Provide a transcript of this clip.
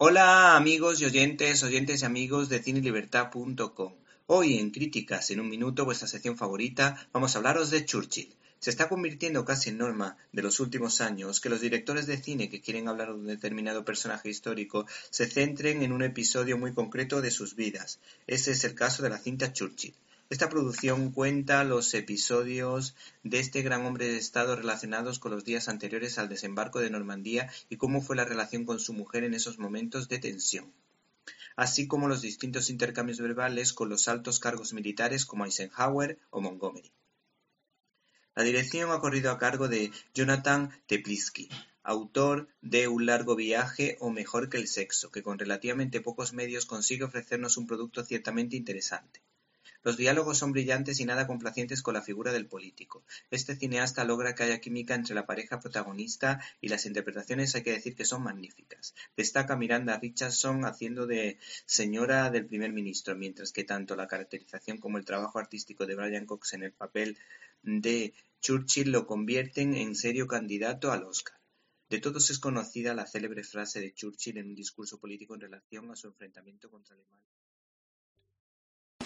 Hola amigos y oyentes, oyentes y amigos de cinelibertad.com. Hoy en Críticas en un minuto, vuestra sección favorita, vamos a hablaros de Churchill. Se está convirtiendo casi en norma de los últimos años que los directores de cine que quieren hablar de un determinado personaje histórico se centren en un episodio muy concreto de sus vidas. Ese es el caso de la cinta Churchill. Esta producción cuenta los episodios de este gran hombre de Estado relacionados con los días anteriores al desembarco de Normandía y cómo fue la relación con su mujer en esos momentos de tensión, así como los distintos intercambios verbales con los altos cargos militares como Eisenhower o Montgomery. La dirección ha corrido a cargo de Jonathan Teplitzky, autor de Un largo viaje o Mejor que el sexo, que con relativamente pocos medios consigue ofrecernos un producto ciertamente interesante. Los diálogos son brillantes y nada complacientes con la figura del político. Este cineasta logra que haya química entre la pareja protagonista y las interpretaciones hay que decir que son magníficas. Destaca Miranda Richardson haciendo de señora del primer ministro, mientras que tanto la caracterización como el trabajo artístico de Brian Cox en el papel de Churchill lo convierten en serio candidato al Oscar. De todos es conocida la célebre frase de Churchill en un discurso político en relación a su enfrentamiento contra Alemania.